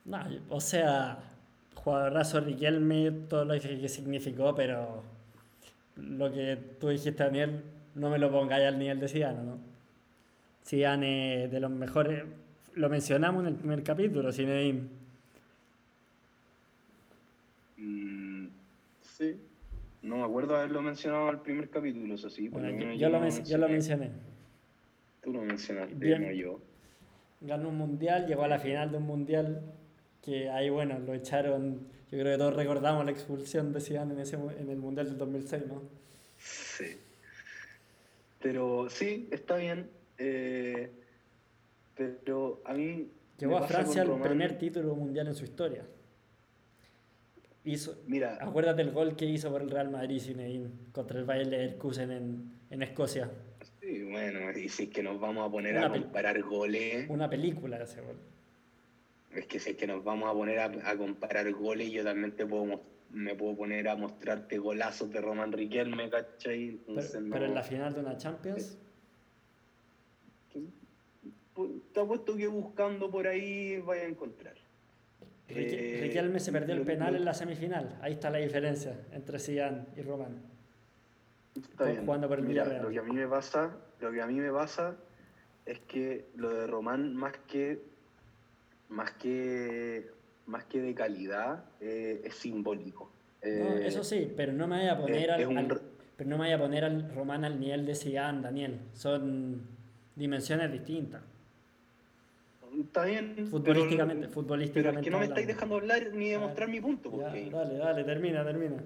No, o sea, jugadorazo Riquelme, todo lo que significó, pero lo que tú dijiste, Daniel, no me lo pongáis al nivel de Zidane, ¿no? Zidane es de los mejores, lo mencionamos en el primer capítulo, Zinedine. Mm, sí. No me acuerdo haberlo mencionado al primer capítulo, eso sí. Bueno, yo, lo, no men- yo lo mencioné. Tú lo mencionaste, Bien. no yo. ganó un mundial, llegó a la final de un mundial que ahí, bueno, lo echaron. Yo creo que todos recordamos la expulsión de Zidane en, ese, en el mundial del 2006, ¿no? Sí. Pero sí, está bien. Eh, pero a mí. Llegó a Francia el primer título mundial en su historia. Hizo, Mira, acuérdate el gol que hizo por el Real Madrid Zinedine contra el Bayern Leverkusen en, en Escocia. Sí, bueno, y si es que nos vamos a poner a comparar goles. Una película ese gol. Es que si es que nos vamos a poner a, comparar goles, yo también te puedo, me puedo poner a mostrarte golazos de Román Riquelme, ¿cachai? pero, en la final de una Champions. Pues, te apuesto que buscando por ahí vaya a encontrar. Eh, Riquelme se perdió el penal en la semifinal. Ahí está la diferencia entre Zidane y Román. Está bien. Jugando por el Villarreal. Lo que a mí me pasa, lo que a mí me pasa es que lo de Román más que más que más que de calidad eh, es simbólico. Eh, eso sí, pero no me vaya a poner al, pero no me a poner al Román al nivel de Zidane, Daniel. Son dimensiones distintas. Está bien. Futbolísticamente, pero, futbolísticamente. es que no me estáis dejando hablar ni demostrar mi punto. Porque... dale, dale, termina, termina.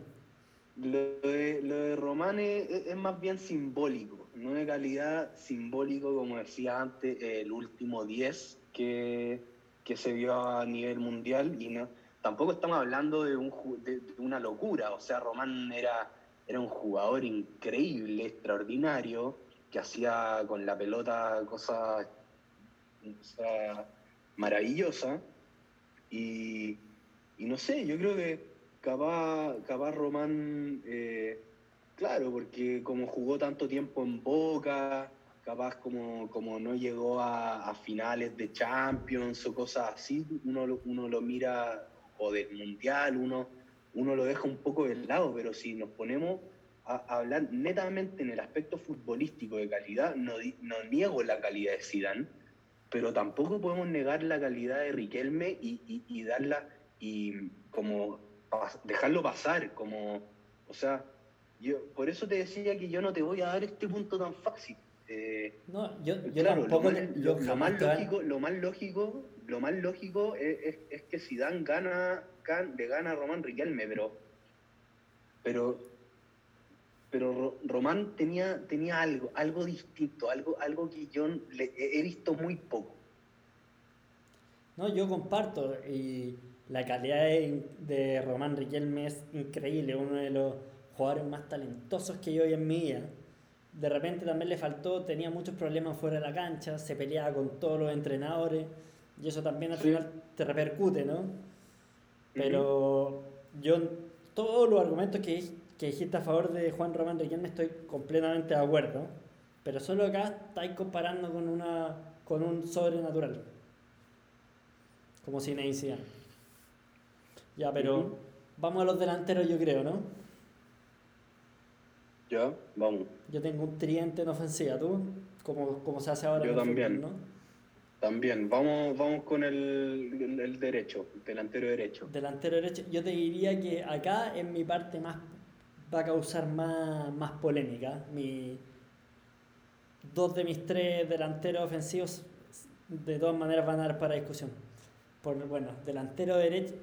Lo de, lo de Román es, más bien simbólico, no de calidad, simbólico, como decía antes, el último 10 que, que se vio a nivel mundial. Y no, tampoco estamos hablando de, un, de, una locura, o sea, Román era, era un jugador increíble, extraordinario, que hacía con la pelota cosas maravillosa. Y, y, no sé, yo creo que capaz, capaz Román, eh, claro, porque como jugó tanto tiempo en Boca, capaz como, como no llegó a, finales de Champions o cosas así, uno, uno lo mira, o del Mundial, uno, uno lo deja un poco de lado, pero si nos ponemos a, hablar netamente en el aspecto futbolístico de calidad, no, no niego la calidad de Zidane, pero tampoco podemos negar la calidad de Riquelme y, darla y como dejarlo pasar, como, o sea, yo por eso te decía que yo no te voy a dar este punto tan fácil. Eh, no, yo, yo tampoco lo, más, lógico, lo más lógico, lo más lógico es, es, que si Dan gana, le gana a Román Riquelme, pero, pero pero Román tenía, tenía algo, algo distinto, algo, algo que yo le, he visto muy poco. No, yo comparto y la calidad de, Román Riquelme es increíble, uno de los jugadores más talentosos que yo hoy en mi vida. De repente también le faltó, tenía muchos problemas fuera de la cancha, se peleaba con todos los entrenadores y eso también al final te repercute, ¿no? Pero yo, todos los argumentos que que dijiste a favor de Juan Román Riquelme estoy completamente de acuerdo, pero solo acá estáis comparando con, una, con un sobrenatural, como si Zidane. Ya, pero vamos a los delanteros yo creo, ¿no? Ya, vamos. Yo tengo un tridente en ofensiva, ¿tú? Como, como se hace ahora. Yo también. ¿no? También, vamos, vamos con el, el, derecho, delantero derecho. Delantero derecho, yo te diría que acá en mi parte más va a causar más, más polémica. Mi, dos de mis tres delanteros ofensivos de todas maneras van a dar para discusión. Por, bueno, delantero derecho,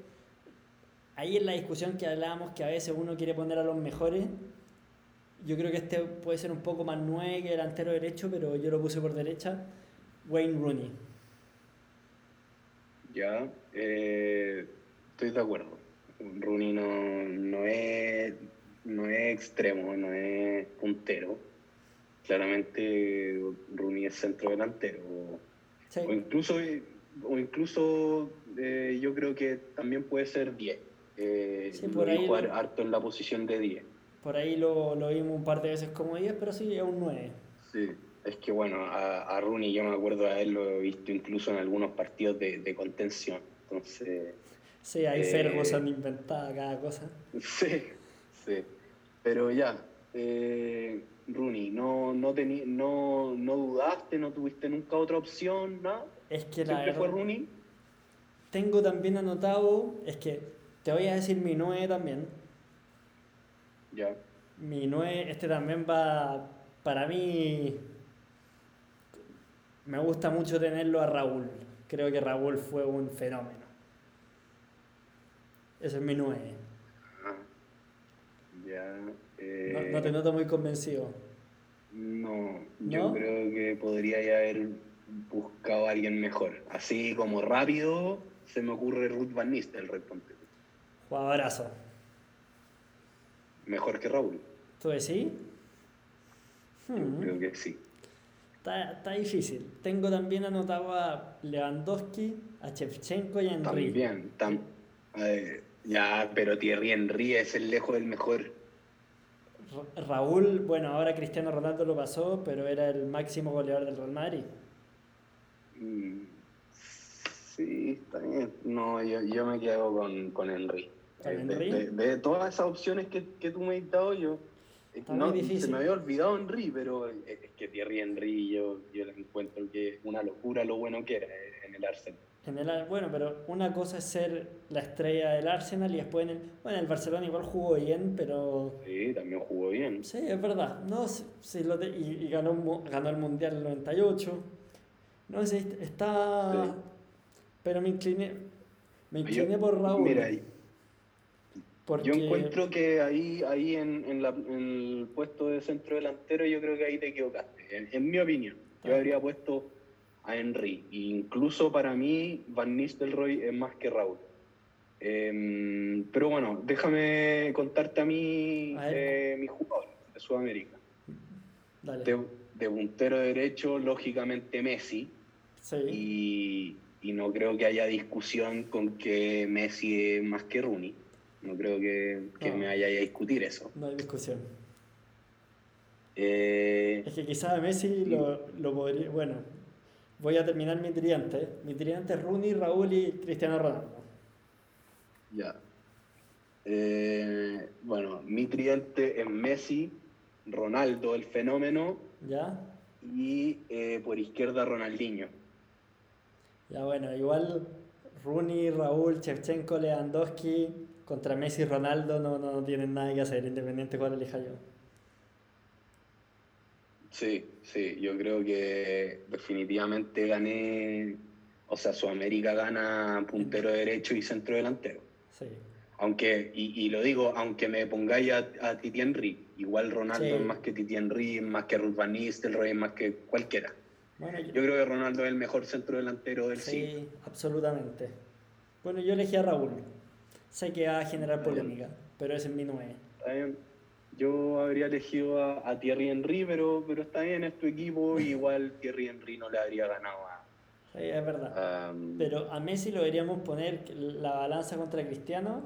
ahí en la discusión que hablábamos que a veces uno quiere poner a los mejores, yo creo que este puede ser un poco más nueve que delantero derecho, pero yo lo puse por derecha, Wayne Rooney. Ya, eh, estoy de acuerdo. Rooney no, no es no es extremo, no es puntero. Claramente Rooney es centro delantero. O incluso, o incluso eh, yo creo que también puede ser 10. Eh, jugar harto en la posición de 10. Por ahí lo, lo, vimos un par de veces como 10, pero sí es un 9. Sí, es que bueno, a, a Rooney yo me acuerdo de haberlo visto incluso en algunos partidos de, de contención. Entonces. Sí, hay eh, han inventado cada cosa. Sí, Sí, pero ya, eh, Rooney, no, no, no, no dudaste, no tuviste nunca otra opción, ¿no? Es que la verdad, fue Rooney? Tengo también anotado, es que te voy a decir mi 9 también. Ya. Mi 9, este también va, para mí, me gusta mucho tenerlo a Raúl. Creo que Raúl fue un fenómeno. Ese es mi 9. Ah, ya. No, eh, no te noto muy convencido. No, yo ¿No? creo que podría ya haber buscado a alguien mejor. Así como rápido se me ocurre Ruth Van Nistelrooy. Jugadorazo. Mejor que Raúl. ¿Tú decís? Hmm, creo que sí. está, está difícil. Tengo también anotado a Lewandowski, a Shevchenko y a Henry. También, tam- eh, ya, pero Thierry Henry es el lejos del mejor. Ra- Raúl, bueno, ahora Cristiano Ronaldo lo pasó, pero era el máximo goleador del Real Madrid. Mm, Sí, está bien. No, yo, yo me quedo con, con Henry. De, de- de todas esas opciones que, que tú me has dado, yo. Está no, se me había olvidado Henry, pero es que Thierry Henry yo, yo le encuentro que es una locura lo bueno que era en el Arsenal. En el, bueno, pero una cosa es ser la estrella del Arsenal y después en el, bueno, el Barcelona igual jugó bien, pero Sí, también jugó bien. sí, es verdad. No, sí, sí lo te- y, y ganó, ganó el Mundial en el 98. No sé, está... Sí. Pero me incliné, me Yo- incliné por Raúl. Mira, porque, yo encuentro que ahí, ahí en, en la- en el puesto de centro delantero, yo creo que ahí te equivocaste, en, en mi opinión. Yo Ah. habría puesto a Henry. E incluso para mí, Van Nistelrooy es más que Raúl. Em, pero bueno, déjame contarte a mí A eh, mi jugador de Sudamérica. Dale. De, de puntero derecho, lógicamente Messi. Sí. Y, y no creo que haya discusión con que Messi es más que Rooney. No creo que, que No. me haya a discutir eso. No hay discusión. Eh, Es que quizás a Messi lo, lo podría. Bueno, voy a terminar mi triante. Mi triante es Rooney, Raúl y Cristiano Ronaldo. ya. Eh, bueno, mi triente es Messi, Ronaldo, el fenómeno, ¿Ya? y eh, por izquierda Ronaldinho. Ya bueno, igual Rooney, Raúl, Shevchenko, Lewandowski contra Messi y Ronaldo no, no tienen nada que hacer, independiente cuál elija yo. Sí, sí, yo creo que definitivamente gané, o sea, Sudamérica gana puntero derecho y centro delantero. Sí. Aunque, y, y lo digo, aunque me pongáis a, a Titi Henry, igual Ronaldo Sí. es más que Titi Henry, es más que Ruth Van Nistelrooy, es más que cualquiera. Bueno, yo- Yo creo que Ronaldo es el mejor centro delantero del siglo. sí, absolutamente. Bueno, yo elegí a Raúl. Sé que va a generar bien. polémica, pero ese es mi 9. Está bien. Yo habría elegido a, a Thierry Henry, pero, pero está bien, es tu equipo, igual Thierry Henry no le habría ganado a... Sí, es verdad. Pero a Messi lo deberíamos poner la balanza contra Cristiano.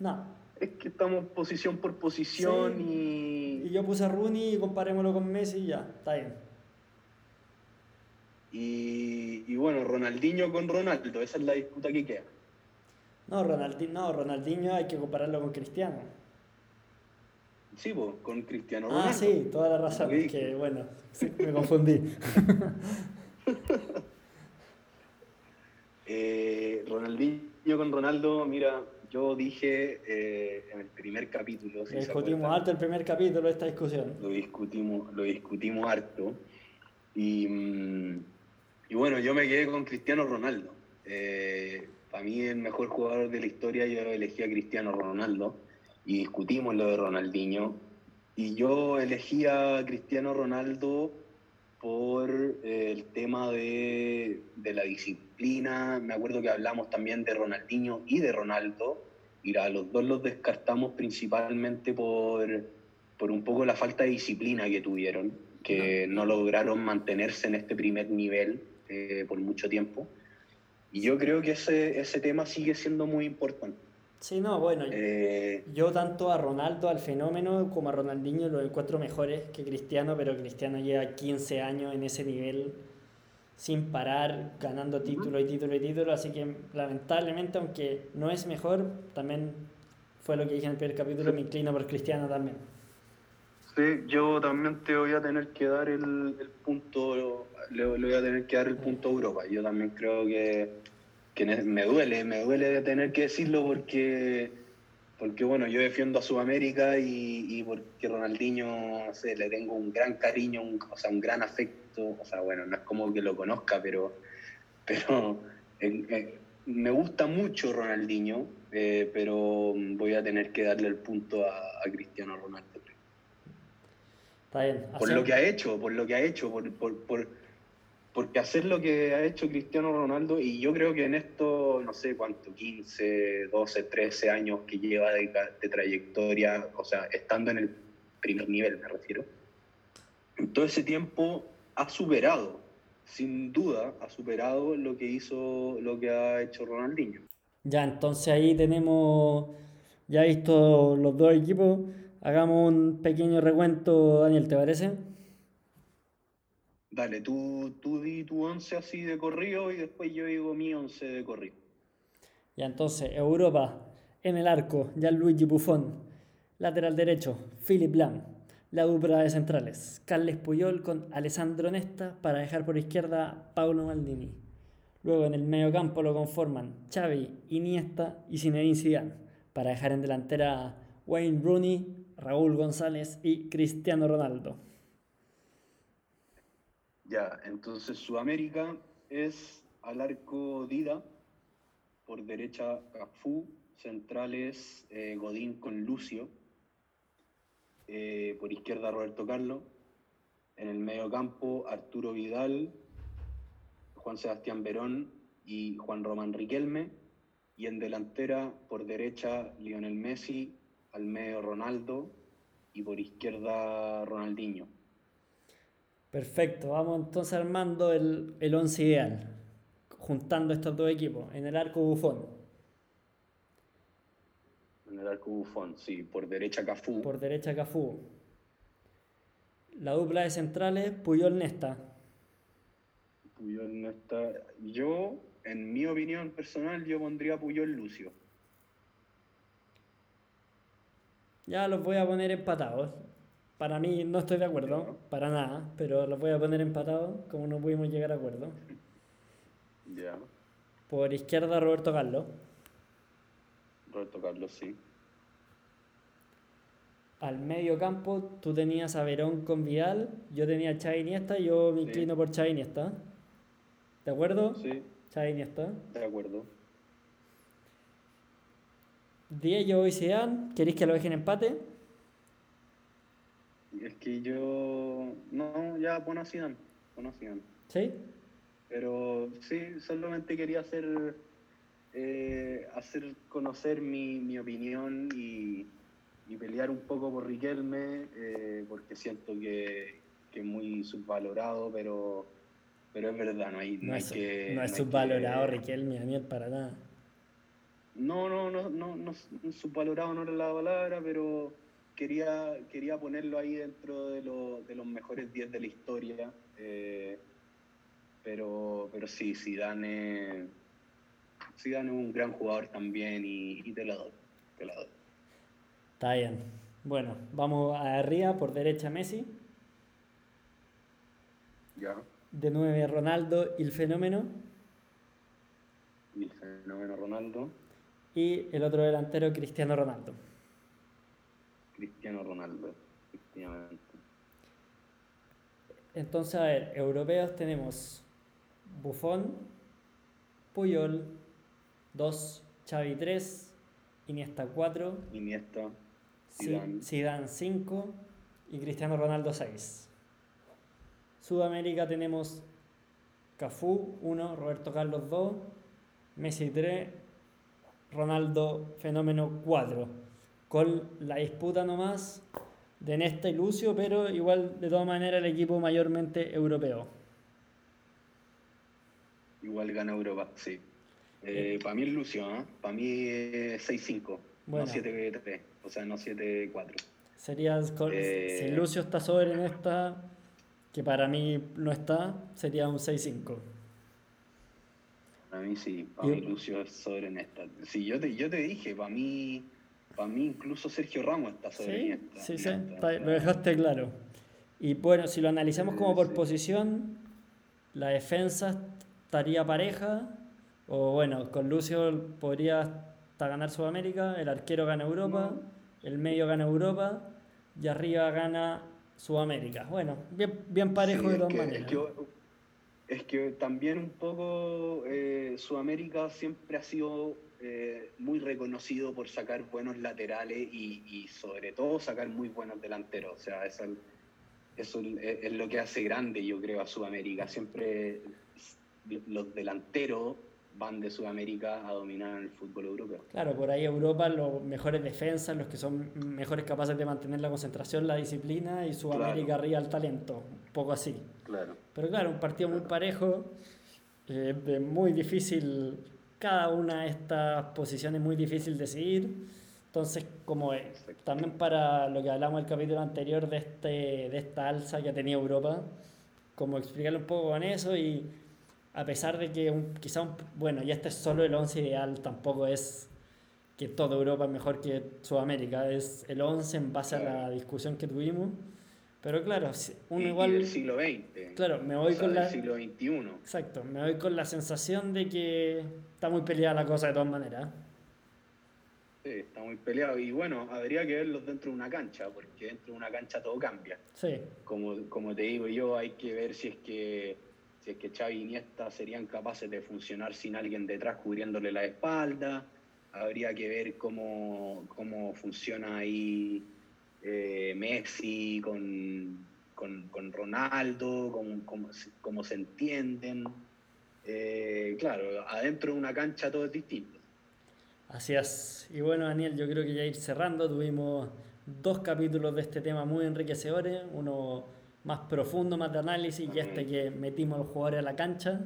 No. Es que estamos posición por posición Y y, yo puse a Rooney y comparémoslo con Messi y ya, está bien. y, y bueno, Ronaldinho con Ronaldo, esa es la disputa que queda. No, Ronaldinho, no, Ronaldinho hay que compararlo con Cristiano. Sí, con Cristiano Ronaldo. Ah, sí, toda la razón. Es que bueno, sí, me confundí. Eh, Ronaldinho con Ronaldo, mira, yo dije eh, en el primer capítulo, si Discutimos alto el primer capítulo de esta discusión. lo discutimos, lo discutimos harto. Y, mm, y bueno, yo me quedé con Cristiano Ronaldo. Eh, para mí el mejor jugador de la historia, yo elegí a Cristiano Ronaldo y discutimos lo de Ronaldinho. Y yo elegí a Cristiano Ronaldo por eh, el tema de, de la disciplina. Me acuerdo que hablamos también de Ronaldinho y de Ronaldo. Y a los dos los descartamos principalmente por, por un poco la falta de disciplina que tuvieron, que no lograron mantenerse en este primer nivel eh, por mucho tiempo. Y yo creo que ese, ese tema sigue siendo muy importante. Sí, no, bueno, Eh, yo tanto a Ronaldo, al fenómeno, como a Ronaldinho los encuentro mejores que Cristiano, pero Cristiano lleva 15 años en ese nivel sin parar, ganando título y título y título, así que lamentablemente, aunque no es mejor, también fue lo que dije en el primer capítulo, me inclino por Cristiano también. Sí, yo también te voy a tener que dar el, punto, le, le voy a tener que dar el punto Europa. Yo también creo que, que me duele, me duele tener que decirlo porque porque bueno, yo defiendo a Sudamérica y, y porque Ronaldinho, no sé, le tengo un gran cariño, un, o sea, un gran afecto, o sea, bueno, no es como que lo conozca, pero, pero me gusta mucho Ronaldinho, eh, pero voy a tener que darle el punto a, Cristiano Ronaldo. Está bien. Por lo que ha hecho, por lo que ha hecho, por, por, por porque hacer lo que ha hecho Cristiano Ronaldo, y yo creo que en esto, no sé cuánto, 15, 12, 13 años que lleva de, trayectoria, o sea, estando en el primer nivel, me refiero, en todo ese tiempo ha superado, sin duda, ha superado lo que hizo, lo que ha hecho Ronaldinho. Ya, entonces ahí tenemos, ya visto los dos equipos, hagamos un pequeño recuento, Daniel, ¿te parece? Dale, tú, tú di tu 11 así de corrido y después yo digo mi 11 de corrido. Ya entonces, Europa, en el arco, Gianluigi Buffon. Lateral derecho, Philip Lam. La dupla de centrales, Carles Puyol con Alessandro Nesta para dejar por izquierda Paulo Maldini. Luego en el medio campo lo conforman Xavi, Iniesta y Zinedine Zidane para dejar en delantera Wayne Rooney, Raúl González y Cristiano Ronaldo. Ya, entonces Sudamérica es al arco Dida, por derecha Cafú, centrales eh, Godín con Lucio, eh, por izquierda Roberto Carlos, en el medio campo Arturo Vidal, Juan Sebastián Verón y Juan Román Riquelme, y en delantera por derecha Lionel Messi, al medio Ronaldo y por izquierda Ronaldinho. Perfecto, vamos entonces armando el, el once ideal, juntando estos dos equipos. En el arco bufón. En el arco bufón, sí, por derecha Cafú. Por derecha Cafú. La dupla de centrales, Puyol Nesta. Puyol Nesta. Yo, en mi opinión personal, yo pondría Puyol Lucio. Ya los voy a poner empatados. Para mí no estoy de acuerdo, para nada, pero los voy a poner empatados como no pudimos llegar a acuerdo. Ya. Por izquierda Roberto Carlos. Roberto Carlos, sí. Al medio campo tú tenías a Verón con Vidal, yo tenía a Xavi Iniesta, yo me inclino por Xavi Iniesta. ¿De acuerdo? Sí. Xavi Iniesta. De acuerdo. Diego y Zidane, ¿queréis que lo dejen empate? Es que yo. No, ya pon a Zidane. ¿Sí? Pero sí, solamente quería hacer. Eh, hacer conocer mi, mi opinión y, y, pelear un poco por Riquelme, eh, porque siento que, que, es muy subvalorado, pero, pero es verdad, no hay, no, es, que. No es subvalorado Riquelme, Daniel, para nada. No, no, no, no, no, subvalorado no era la palabra, pero quería, quería ponerlo ahí dentro de, de los mejores 10 de la historia. Eh, pero, pero sí, Zidane, Zidane es un gran jugador también y, te, lo doy, te lo doy. Está bien. Bueno, vamos a arriba, por derecha Messi. Ya. De 9 Ronaldo y el fenómeno. Y el fenómeno Ronaldo. Y el otro delantero Cristiano Ronaldo. Cristiano Ronaldo, efectivamente. Entonces, a ver, europeos tenemos Buffon, Puyol, 2, Xavi 3, Iniesta 4, Iniesta, Zidane 5 y Cristiano Ronaldo 6. Sudamérica tenemos Cafú 1, Roberto Carlos 2, Messi 3, Ronaldo Fenómeno 4 con la disputa nomás de Nesta y Lucio, pero igual de todas maneras el equipo mayormente europeo. Igual gana Europa, sí. Eh, para mí es Lucio, ¿eh? para mí es 6-5, no 7-3, o sea, no 7-4. Sería, eh, si Lucio está sobre Nesta, que para mí no está, sería un 6-5. Para mí sí, para mí Lucio es sobre Nesta. Sí, yo te, yo te dije, para mí para mí incluso Sergio Ramos está sobre Sí, sí, sí, lo dejaste claro. Y bueno, si lo analizamos como por posición, la defensa estaría pareja, o bueno, con Lucio podría hasta ganar Sudamérica, el arquero gana Europa, el medio gana Europa y arriba gana Sudamérica. Bueno, bien, bien parejo de todas maneras. Es que, también un poco eh, Sudamérica siempre ha sido eh, muy reconocido por sacar buenos laterales y, sobre todo sacar muy buenos delanteros. O sea, eso, eso es lo que hace grande, yo creo, a Sudamérica. Siempre los delanteros van de Sudamérica a dominar el fútbol europeo. Claro, por ahí Europa los mejores defensas, los que son mejores capaces de mantener la concentración, la disciplina, y Sudamérica arriba el talento, un poco así. Claro. Pero claro, un partido muy parejo, eh, muy difícil, cada una de estas posiciones muy difícil decidir. Entonces, como también para lo que hablamos el capítulo anterior de, este, de esta alza que ha tenido Europa, como explicarle un poco con eso y a pesar de que un, quizá, un, bueno, ya este es solo el 11 ideal, tampoco es que toda Europa es mejor que Sudamérica, es el 11 en base a la discusión que tuvimos. Pero claro, uno igual... del siglo XX. Claro, me voy con la... siglo XXI. Exacto, me voy con la sensación de que está muy peleada la cosa de todas maneras. Sí, está muy peleado. Y bueno, habría que verlos dentro de una cancha, porque dentro de una cancha todo cambia. Sí. Como, como te digo yo, hay que ver si es que si es que Xavi y Iniesta serían capaces de funcionar sin alguien detrás cubriéndole la espalda. Habría que ver cómo, cómo funciona ahí eh, Messi con, con, Ronaldo, cómo, cómo, se entienden. Eh, claro, adentro de una cancha todo es distinto. Así es. Y bueno, Daniel, yo creo que ya ir cerrando, tuvimos dos capítulos de este tema muy enriquecedores. Uno más profundo, más de análisis, y este que metimos a los jugadores a la cancha.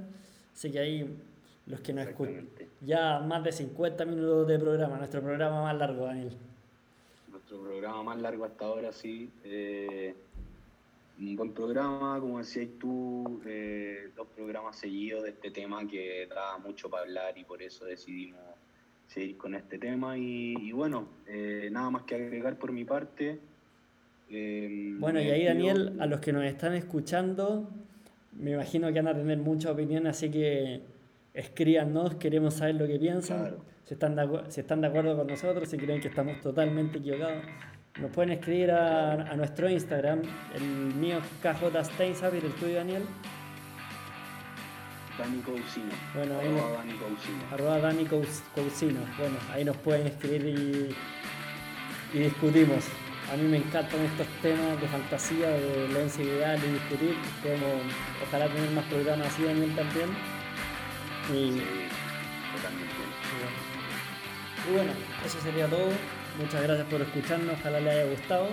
Así que ahí los que nos escuchan. Ya más de 50 minutos de programa, nuestro programa más largo, Daniel. Nuestro programa más largo hasta ahora, sí. Eh, un buen programa, como decías tú, eh, dos programas seguidos de este tema que da mucho para hablar y por eso decidimos seguir con este tema. Y, bueno, eh, nada más que agregar por mi parte. Em, bueno, y ahí Daniel, a los que nos están escuchando, me imagino que van a tener mucha opinión, así que escríbanos, queremos saber lo que piensan, si, están de, si están de acuerdo con nosotros, si creen que estamos totalmente equivocados. Nos pueden escribir a, nuestro Instagram, el mío KJ Steinsab y el tuyo Daniel. Dani. Bueno, ahí arroba Dani Cousiño. Bueno, ahí nos pueden escribir y, y discutimos. A mí me encantan estos temas de fantasía, de la ideal y discutir. Podemos, ojalá tener más programas así también también. Y, sí, totalmente. Y bueno, eso sería todo. Muchas gracias por escucharnos, ojalá les haya gustado.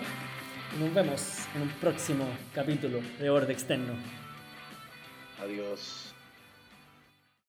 Y nos vemos en un próximo capítulo de Borde Externo. Adiós.